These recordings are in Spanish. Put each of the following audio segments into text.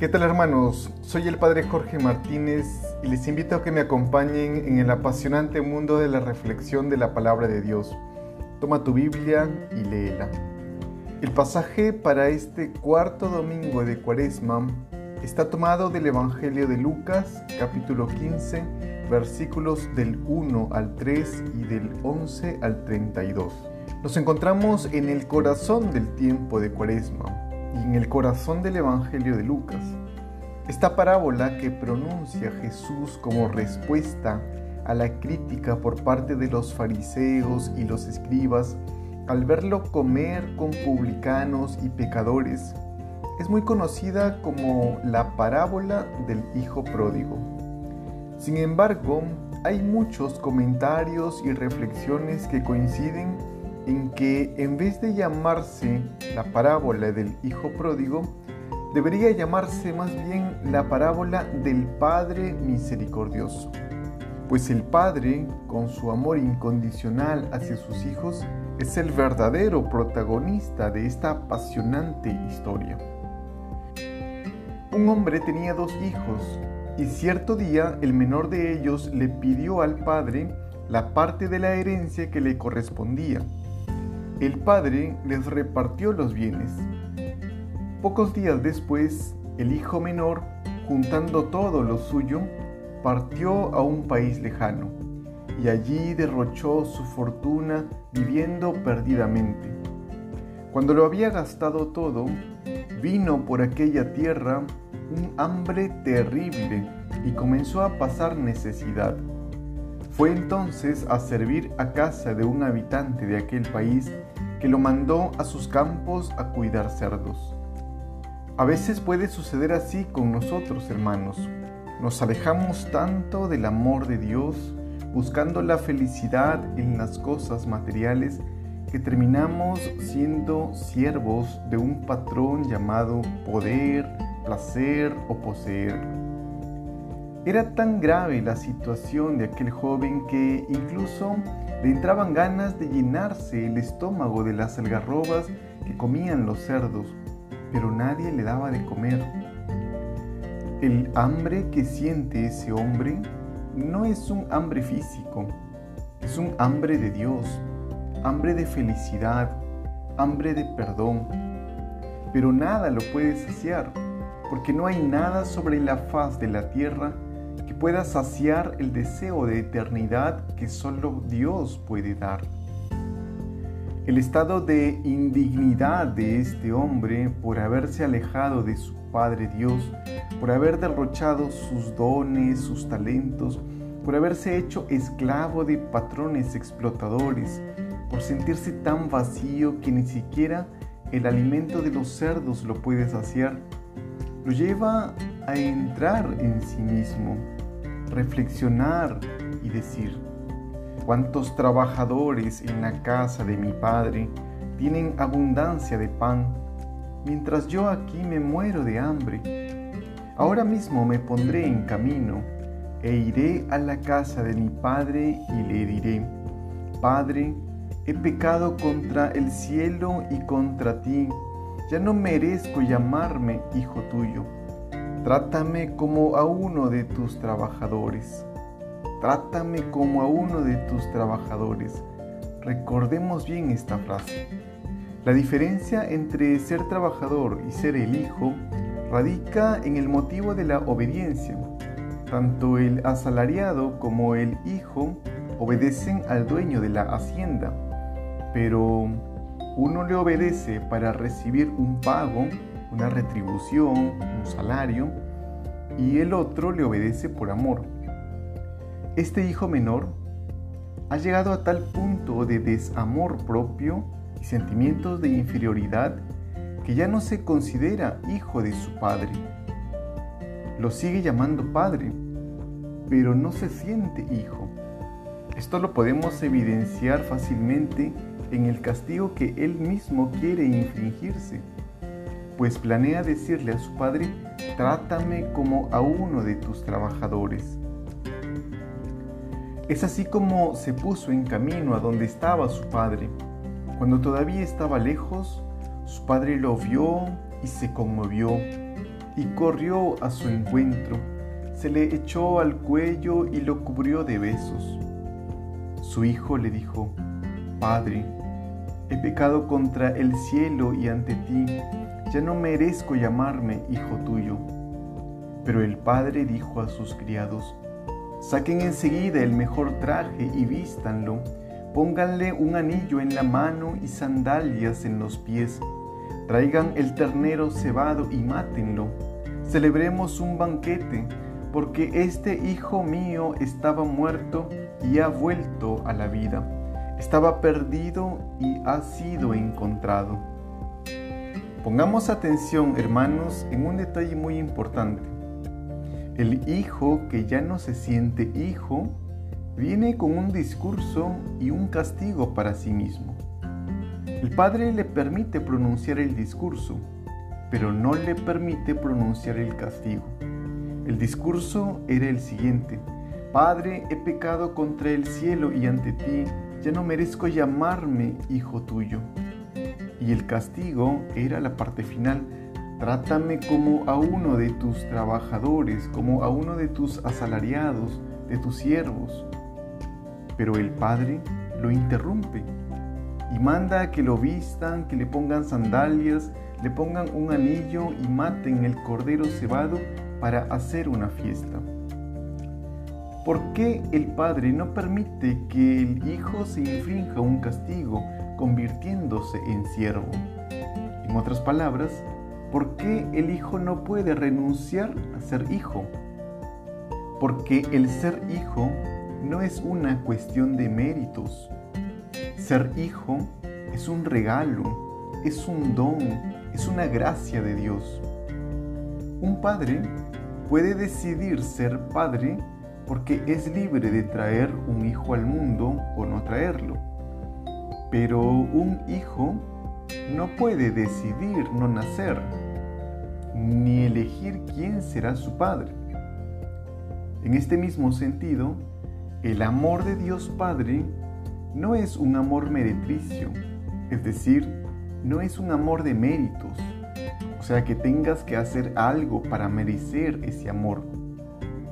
¿Qué tal hermanos? Soy el Padre Jorge Martínez y les invito a que me acompañen en el apasionante mundo de la reflexión de la palabra de Dios. Toma tu Biblia y léela. El pasaje para este cuarto domingo de Cuaresma está tomado del Evangelio de Lucas, capítulo 15, versículos del 1 al 3 y del 11 al 32. Nos encontramos en el corazón del tiempo de Cuaresma y en el corazón del Evangelio de Lucas. Esta parábola que pronuncia Jesús como respuesta a la crítica por parte de los fariseos y los escribas al verlo comer con publicanos y pecadores, es muy conocida como la parábola del Hijo Pródigo. Sin embargo, hay muchos comentarios y reflexiones que coinciden en que en vez de llamarse la parábola del Hijo Pródigo, debería llamarse más bien la parábola del Padre Misericordioso, pues el Padre, con su amor incondicional hacia sus hijos, es el verdadero protagonista de esta apasionante historia. Un hombre tenía dos hijos y cierto día el menor de ellos le pidió al padre la parte de la herencia que le correspondía el padre les repartió los bienes. Pocos días después, el hijo menor, juntando todo lo suyo, partió a un país lejano y allí derrochó su fortuna viviendo perdidamente. Cuando lo había gastado todo, vino por aquella tierra un hambre terrible y comenzó a pasar necesidad. Fue entonces a servir a casa de un habitante de aquel país que lo mandó a sus campos a cuidar cerdos. A veces puede suceder así con nosotros, hermanos. Nos alejamos tanto del amor de Dios, buscando la felicidad en las cosas materiales, que terminamos siendo siervos de un patrón llamado poder, placer o poseer. Era tan grave la situación de aquel joven que incluso le entraban ganas de llenarse el estómago de las algarrobas que comían los cerdos, pero nadie le daba de comer. El hambre que siente ese hombre no es un hambre físico, es un hambre de Dios, hambre de felicidad, hambre de perdón. Pero nada lo puede saciar, porque no hay nada sobre la faz de la tierra que pueda saciar el deseo de eternidad que solo Dios puede dar. El estado de indignidad de este hombre por haberse alejado de su Padre Dios, por haber derrochado sus dones, sus talentos, por haberse hecho esclavo de patrones explotadores, por sentirse tan vacío que ni siquiera el alimento de los cerdos lo puede saciar, lo lleva a entrar en sí mismo reflexionar y decir, ¿cuántos trabajadores en la casa de mi Padre tienen abundancia de pan, mientras yo aquí me muero de hambre? Ahora mismo me pondré en camino e iré a la casa de mi Padre y le diré, Padre, he pecado contra el cielo y contra ti, ya no merezco llamarme hijo tuyo Trátame como a uno de tus trabajadores. Trátame como a uno de tus trabajadores. Recordemos bien esta frase. La diferencia entre ser trabajador y ser el hijo radica en el motivo de la obediencia. Tanto el asalariado como el hijo obedecen al dueño de la hacienda, pero uno le obedece para recibir un pago una retribución, un salario, y el otro le obedece por amor. Este hijo menor ha llegado a tal punto de desamor propio y sentimientos de inferioridad que ya no se considera hijo de su padre. Lo sigue llamando padre, pero no se siente hijo. Esto lo podemos evidenciar fácilmente en el castigo que él mismo quiere infligirse pues planea decirle a su padre, trátame como a uno de tus trabajadores. Es así como se puso en camino a donde estaba su padre. Cuando todavía estaba lejos, su padre lo vio y se conmovió. y corrió a su encuentro, se le echó al cuello y lo cubrió de besos. Su hijo le dijo, Padre, he pecado contra el cielo y ante ti, ya no merezco llamarme hijo tuyo. Pero el padre dijo a sus criados, Saquen enseguida el mejor traje y vístanlo, pónganle un anillo en la mano y sandalias en los pies, traigan el ternero cebado y mátenlo. Celebremos un banquete, porque este hijo mío estaba muerto y ha vuelto a la vida. Estaba perdido y ha sido encontrado. Pongamos atención, hermanos, en un detalle muy importante. El hijo que ya no se siente hijo viene con un discurso y un castigo para sí mismo. El padre le permite pronunciar el discurso, pero no le permite pronunciar el castigo. El discurso era el siguiente. Padre, he pecado contra el cielo y ante ti, ya no merezco llamarme hijo tuyo. Y el castigo era la parte final Trátame como a uno de tus trabajadores, como a uno de tus asalariados, de tus siervos. Pero el padre lo interrumpe y manda que lo vistan, que le pongan sandalias, le pongan un anillo y maten el cordero cebado para hacer una fiesta. ¿Por qué el padre no permite que el hijo se infrinja un castigo convirtiéndose en siervo? En otras palabras, ¿Por qué el hijo no puede renunciar a ser hijo? Porque el ser hijo no es una cuestión de méritos. Ser hijo es un regalo, es un don, es una gracia de Dios. Un padre puede decidir ser padre porque es libre de traer un hijo al mundo o no traerlo. Pero un hijo no puede decidir no nacer, ni elegir quién será su padre. En este mismo sentido, el amor de Dios Padre no es un amor meretricio, es decir, no es un amor de méritos, o sea que tengas que hacer algo para merecer ese amor.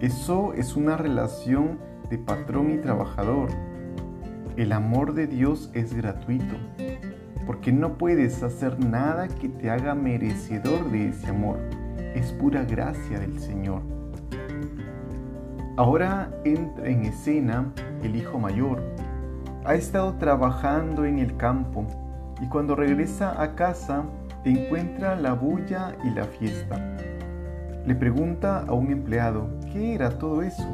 Eso es una relación de patrón y trabajador. El amor de Dios es gratuito porque no puedes hacer nada que te haga merecedor de ese amor. Es pura gracia del Señor. Ahora entra en escena el hijo mayor. Ha estado trabajando en el campo y cuando regresa a casa encuentra la bulla y la fiesta. Le pregunta a un empleado, ¿qué era todo eso?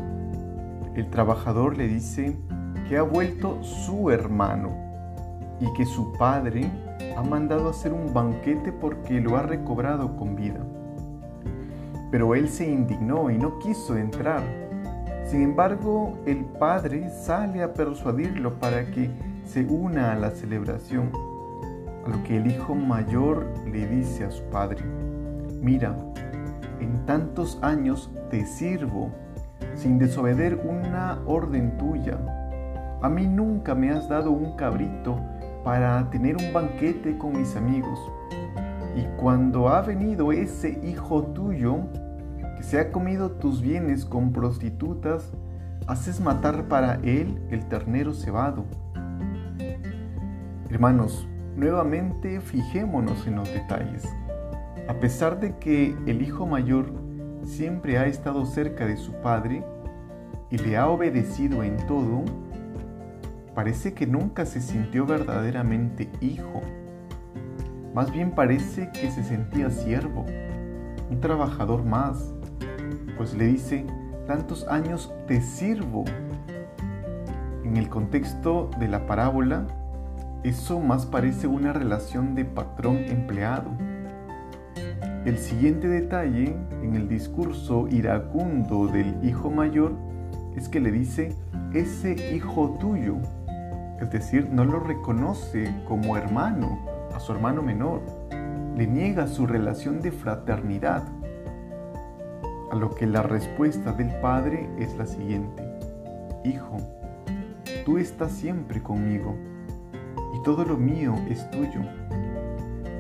El trabajador le dice que ha vuelto su hermano y que su padre ha mandado hacer un banquete porque lo ha recobrado con vida. Pero él se indignó y no quiso entrar. Sin embargo, el padre sale a persuadirlo para que se una a la celebración, a lo que el hijo mayor le dice a su padre, mira, en tantos años te sirvo sin desobedecer una orden tuya. A mí nunca me has dado un cabrito para tener un banquete con mis amigos. Y cuando ha venido ese hijo tuyo, que se ha comido tus bienes con prostitutas, haces matar para él el ternero cebado. Hermanos, nuevamente fijémonos en los detalles. A pesar de que el hijo mayor siempre ha estado cerca de su padre y le ha obedecido en todo, parece que nunca se sintió verdaderamente hijo. Más bien parece que se sentía siervo, un trabajador más, pues le dice, tantos años te sirvo. En el contexto de la parábola, eso más parece una relación de patrón-empleado. El siguiente detalle en el discurso iracundo del hijo mayor es que le dice, ese hijo tuyo es decir, no lo reconoce como hermano a su hermano menor, le niega su relación de fraternidad, a lo que la respuesta del padre es la siguiente, Hijo, tú estás siempre conmigo y todo lo mío es tuyo.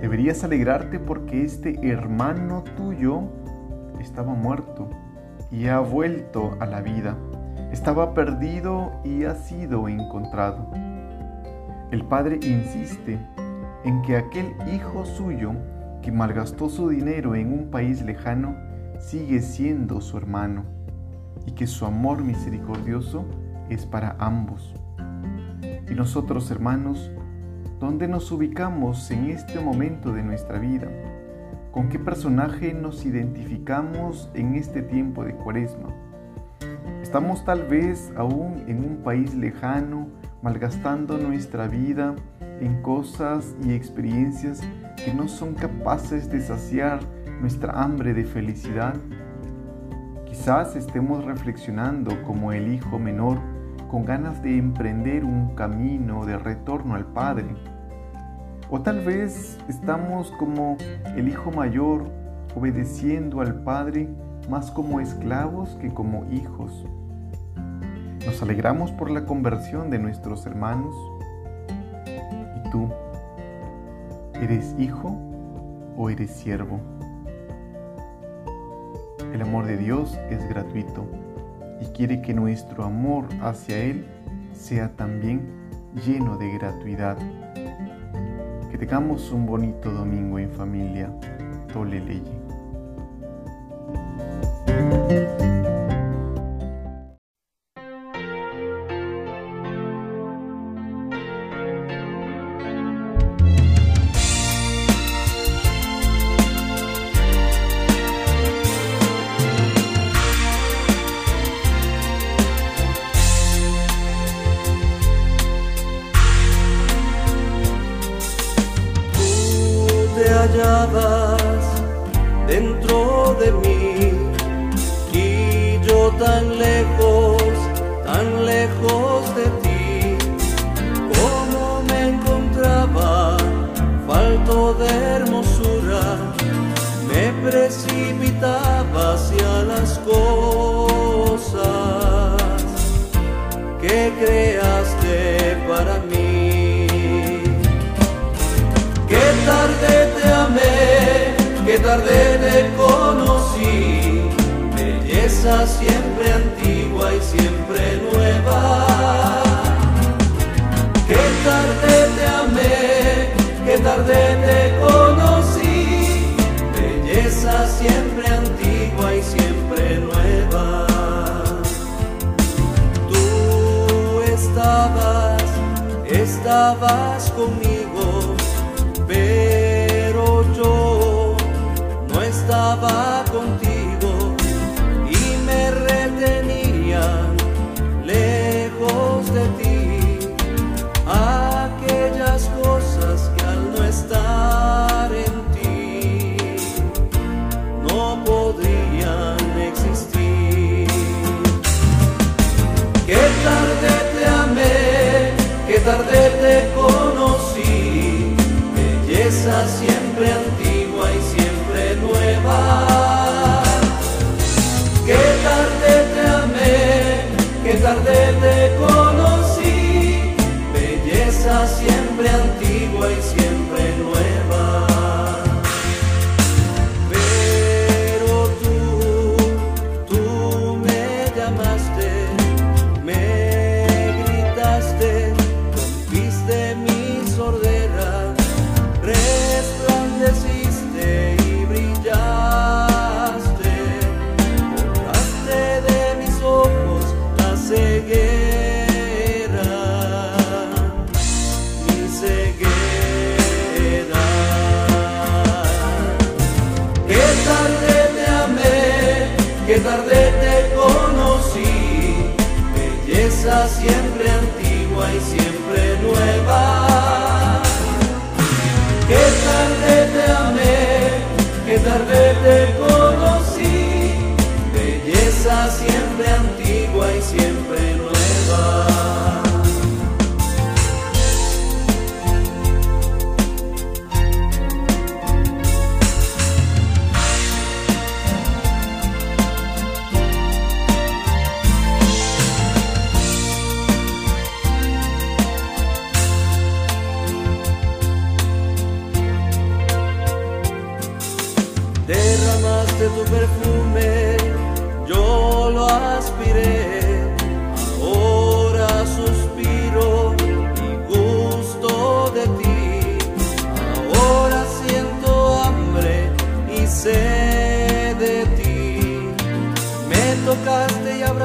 Deberías alegrarte porque este hermano tuyo estaba muerto y ha vuelto a la vida. Estaba perdido y ha sido encontrado. El padre insiste en que aquel hijo suyo que malgastó su dinero en un país lejano sigue siendo su hermano y que su amor misericordioso es para ambos. Y nosotros, hermanos, ¿dónde nos ubicamos en este momento de nuestra vida? ¿Con qué personaje nos identificamos en este tiempo de cuaresma? Estamos tal vez aún en un país lejano, malgastando nuestra vida en cosas y experiencias que no son capaces de saciar nuestra hambre de felicidad. Quizás estemos reflexionando como el hijo menor con ganas de emprender un camino de retorno al Padre o tal vez estamos como el hijo mayor, obedeciendo al Padre más como esclavos que como hijos. Nos alegramos por la conversión de nuestros hermanos. ¿Y tú? ¿Eres hijo o eres siervo? El amor de Dios es gratuito y quiere que nuestro amor hacia Él sea también lleno de gratuidad. Que tengamos un bonito domingo en familia. Tole leye. Tan lejos, tan lejos de ti, como me encontraba, falto de hermosura, me precipitaba hacia las cosas que creaste para mí. tarde te amé, qué tarde siempre antigua y siempre nueva. Qué tarde te amé, qué tarde te conocí, belleza siempre antigua y siempre nueva. Tú estabas, estabas conmigo pero yo no estaba siempre antigua y siempre nueva. Qué tarde te amé, qué tarde te conocí, belleza siempre antigua y siempre